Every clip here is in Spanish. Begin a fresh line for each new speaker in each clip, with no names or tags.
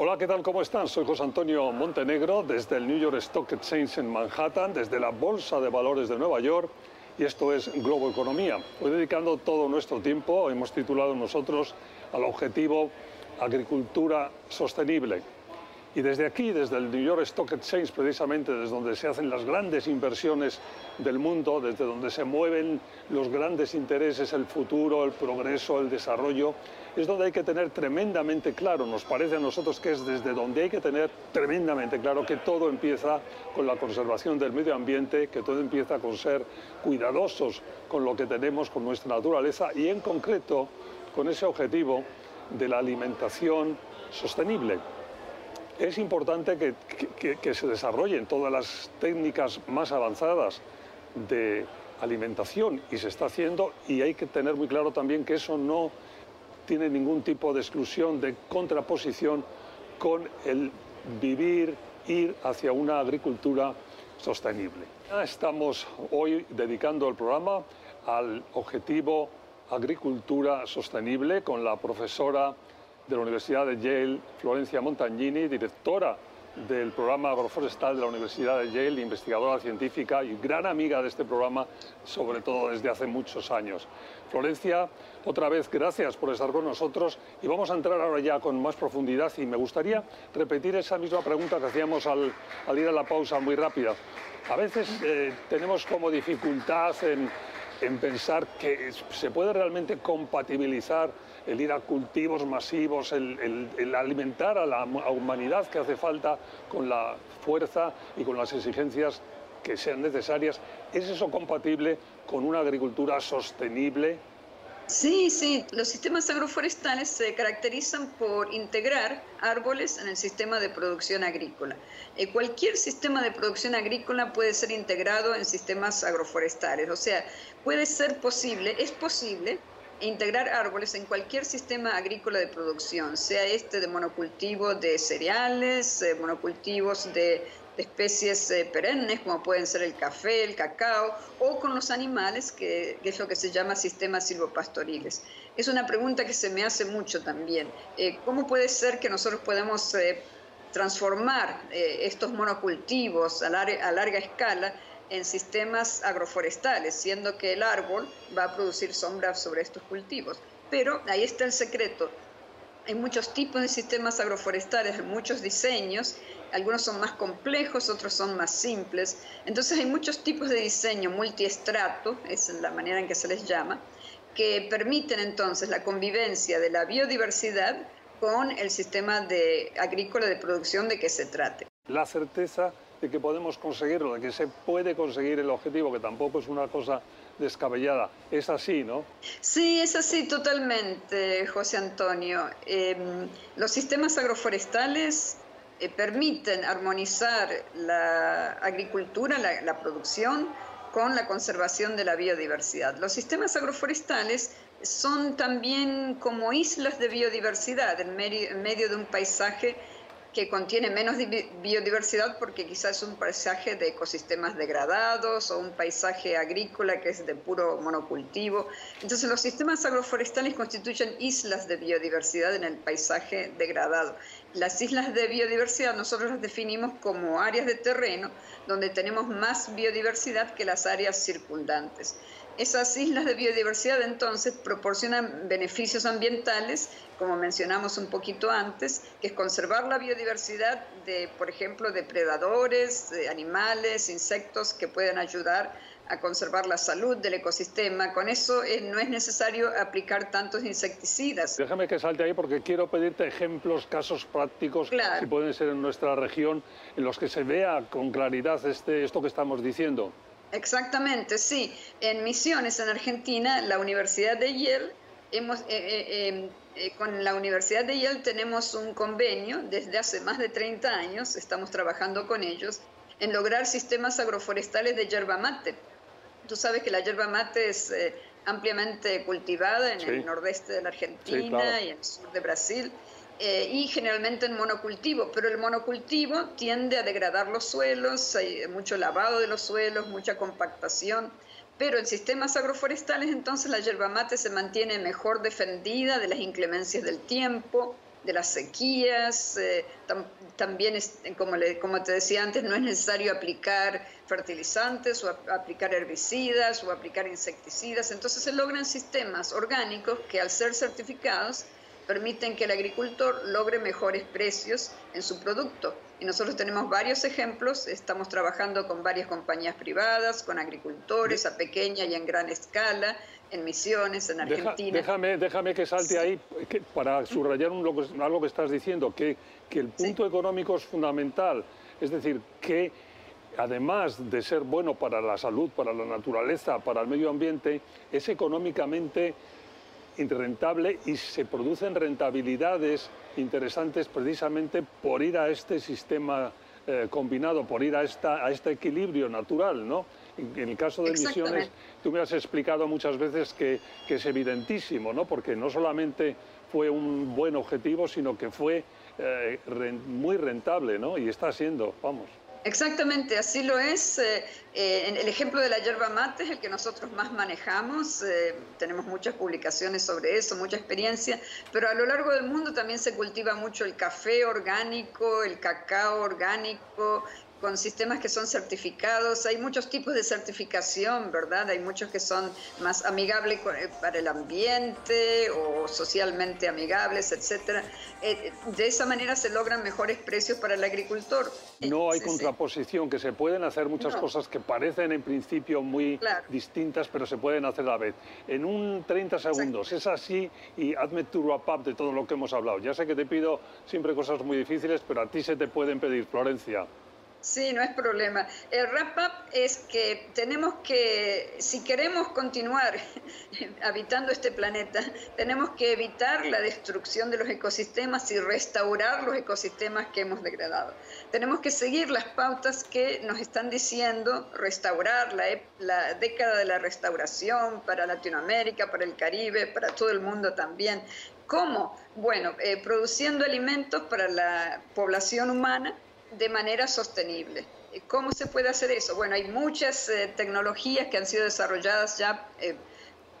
Hola, ¿qué tal? ¿Cómo están? Soy José Antonio Montenegro desde el New York Stock Exchange en Manhattan, desde la Bolsa de Valores de Nueva York y esto es Globo Economía. Hoy dedicando todo nuestro tiempo, hemos titulado nosotros al objetivo Agricultura Sostenible. Y desde aquí, desde el New York Stock Exchange, precisamente desde donde se hacen las grandes inversiones del mundo, desde donde se mueven los grandes intereses, el futuro, el progreso, el desarrollo, es donde hay que tener tremendamente claro, nos parece a nosotros que es desde donde hay que tener tremendamente claro que todo empieza con la conservación del medio ambiente, que todo empieza con ser cuidadosos con lo que tenemos, con nuestra naturaleza y en concreto con ese objetivo de la alimentación sostenible es importante que, se desarrollen todas las técnicas más avanzadas de alimentación y se está haciendo y hay que tener muy claro también que eso no tiene ningún tipo de exclusión, de contraposición con el vivir, ir hacia una agricultura sostenible. Estamos hoy dedicando el programa al objetivo agricultura sostenible con la profesora de la Universidad de Yale, Florencia Montagnini, directora del programa agroforestal de la Universidad de Yale, investigadora científica y gran amiga de este programa, sobre todo desde hace muchos años. Florencia, otra vez gracias por estar con nosotros y vamos a entrar ahora ya con más profundidad y me gustaría repetir esa misma pregunta que hacíamos al, ir a la pausa muy rápida. A veces eh, tenemos como dificultad en, en pensar que se puede realmente compatibilizar el ir a cultivos masivos, el, alimentar a la humanidad que hace falta con la fuerza y con las exigencias que sean necesarias. ¿Es eso compatible con una agricultura sostenible?
Sí, sí, los sistemas agroforestales se caracterizan por integrar árboles en el sistema de producción agrícola. Eh, cualquier sistema de producción agrícola puede ser integrado en sistemas agroforestales, o sea, puede ser posible, es posible integrar árboles en cualquier sistema agrícola de producción, sea este de monocultivo de cereales, eh, monocultivos de, especies eh, perennes como pueden ser el café, el cacao, o con los animales, que, es lo que se llama sistemas silvopastoriles. Es una pregunta que se me hace mucho también. Eh, ¿Cómo puede ser que nosotros podemos transformar estos monocultivos a larga escala en sistemas agroforestales, siendo que el árbol va a producir sombras sobre estos cultivos. Pero ahí está el secreto. Hay muchos tipos de sistemas agroforestales, hay muchos diseños, algunos son más complejos, otros son más simples. Entonces hay muchos tipos de diseño multiestrato, es la manera en que se les llama, que permiten entonces la convivencia de la biodiversidad con el sistema de, agrícola de producción de que se trate.
La certeza de que podemos conseguirlo, de que se puede conseguir el objetivo, que tampoco es una cosa descabellada. Es así, ¿no?
Sí, es así totalmente, José Antonio. Em, los sistemas agroforestales eh, permiten armonizar la agricultura, la, producción, con la conservación de la biodiversidad. Los sistemas agroforestales son también como islas de biodiversidad en medio de un paisaje que contiene menos biodiversidad porque quizás es un paisaje de ecosistemas degradados o un paisaje agrícola que es de puro monocultivo. Entonces los sistemas agroforestales constituyen islas de biodiversidad en el paisaje degradado. Las islas de biodiversidad nosotros las definimos como áreas de terreno donde tenemos más biodiversidad que las áreas circundantes. Esas islas de biodiversidad entonces proporcionan beneficios ambientales, como mencionamos un poquito antes, que es conservar la biodiversidad de, por ejemplo, depredadores, de animales, insectos que pueden ayudar a conservar la salud del ecosistema. Con eso eh, no es necesario aplicar tantos insecticidas.
Déjame que salte ahí porque quiero pedirte ejemplos, casos prácticos, si pueden ser en nuestra región, en los que se vea con claridad este, esto que estamos diciendo.
Exactamente, sí. En Misiones, en Argentina, la Universidad de Yale, hemos, eh, eh, em, eh, con la Universidad de Yale tenemos un convenio desde hace más de 30 años, estamos trabajando con ellos, en lograr sistemas agroforestales de yerba mate. Tú sabes que la yerba mate es ampliamente cultivada en el nordeste de la Argentina y en el sur de Brasil. Eh, y generalmente en monocultivo, pero el monocultivo tiende a degradar los suelos, hay mucho lavado de los suelos, mucha compactación, pero en sistemas agroforestales entonces la yerba mate se mantiene mejor defendida de las inclemencias del tiempo, de las sequías, eh, también, es, como, como te decía antes, no es necesario aplicar fertilizantes o aplicar herbicidas o aplicar insecticidas, entonces se logran sistemas orgánicos que al ser certificados permiten que el agricultor logre mejores precios en su producto. Y nosotros tenemos varios ejemplos, estamos trabajando con varias compañías privadas, con agricultores a pequeña y en gran escala, en misiones, en Argentina.
déjame, déjame que salte ahí para subrayar un, algo que estás diciendo, que, que el punto económico es fundamental. Es decir, que además de ser bueno para la salud, para la naturaleza, para el medio ambiente, es económicamente rentable y se producen rentabilidades interesantes precisamente por ir a este sistema eh, combinado, por ir a, esta, a este equilibrio natural, ¿no? En, el caso de emisiones, tú me has explicado muchas veces que, que, es evidentísimo, ¿no? Porque no solamente fue un buen objetivo, sino que fue eh, muy rentable, ¿no? Y está siendo, vamos.
Exactamente, así lo es. Eh, eh, el ejemplo de la yerba mate es el que nosotros más manejamos. Eh, tenemos muchas publicaciones sobre eso, mucha experiencia, pero a lo largo del mundo también se cultiva mucho el café orgánico, el cacao orgánico, con sistemas que son certificados. Hay muchos tipos de certificación, ¿verdad? Hay muchos que son más amigables eh, para el ambiente o socialmente amigables, etcétera. Eh, de esa manera se logran mejores precios para el agricultor.
No hay contraposición, que se pueden hacer muchas cosas que parecen en principio muy distintas, pero se pueden hacer a la vez. En un 30 segundos, es así y hazme tu wrap de todo lo que hemos hablado. Ya sé que te pido siempre cosas muy difíciles, pero a ti se te pueden pedir, Florencia.
Sí, no es problema. El wrap-up es que tenemos que, si queremos continuar habitando este planeta, tenemos que evitar la destrucción de los ecosistemas y restaurar los ecosistemas que hemos degradado. Tenemos que seguir las pautas que nos están diciendo restaurar la, la década de la restauración para Latinoamérica, para el Caribe, para todo el mundo también. ¿Cómo? Bueno, eh, produciendo alimentos para la población humana de manera sostenible. ¿Cómo se puede hacer eso? Bueno, hay muchas eh, tecnologías que han sido desarrolladas ya eh,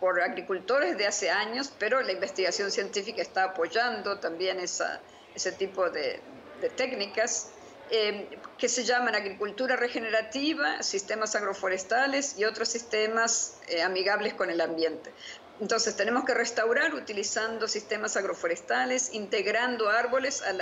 por agricultores de hace años, pero la investigación científica está apoyando también esa, ese tipo de, técnicas eh, que se llaman agricultura regenerativa, sistemas agroforestales y otros sistemas amigables con el ambiente. Entonces tenemos que restaurar utilizando sistemas agroforestales, integrando árboles a,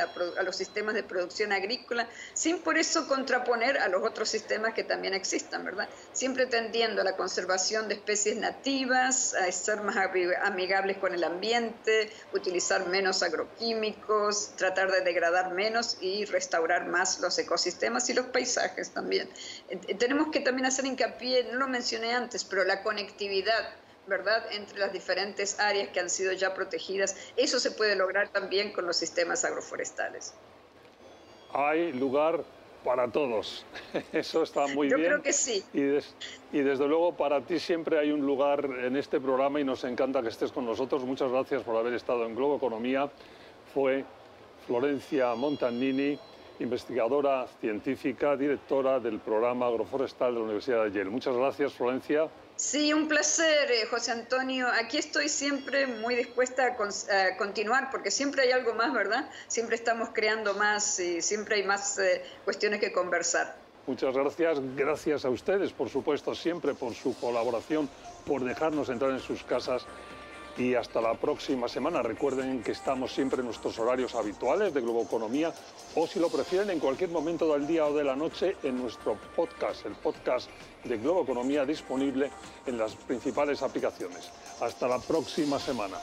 los sistemas de producción agrícola, sin por eso contraponer a los otros sistemas que también existan, ¿verdad? Siempre tendiendo a la conservación de especies nativas, a ser más amigables con el ambiente, utilizar menos agroquímicos, tratar de degradar menos y restaurar más los ecosistemas y los paisajes también. Eh, tenemos que también hacer hincapié, no lo mencioné antes, pero la conectividad ¿verdad?, entre las diferentes áreas que han sido ya protegidas. Eso se puede lograr también con los sistemas agroforestales.
Hay lugar para todos. Eso está muy bien.
Yo creo que sí.
Y, y, desde luego para ti siempre hay un lugar en este programa y nos encanta que estés con nosotros. Muchas gracias por haber estado en Globo Economía. Fue Florencia Montanini, investigadora científica, directora del programa agroforestal de la Universidad de Yale. Muchas gracias, Florencia.
Sí, un placer, eh, José Antonio. Aquí estoy siempre muy dispuesta a, continuar porque siempre hay algo más, ¿verdad? Siempre estamos creando más y siempre hay más eh, cuestiones que conversar.
Muchas gracias. Gracias a ustedes, por supuesto, siempre por su colaboración, por dejarnos entrar en sus casas y hasta la próxima semana. Recuerden que estamos siempre en nuestros horarios habituales de Globoeconomía o si lo prefieren en cualquier momento del día o de la noche en nuestro podcast, el podcast de Globoeconomía disponible en las principales aplicaciones. Hasta la próxima semana.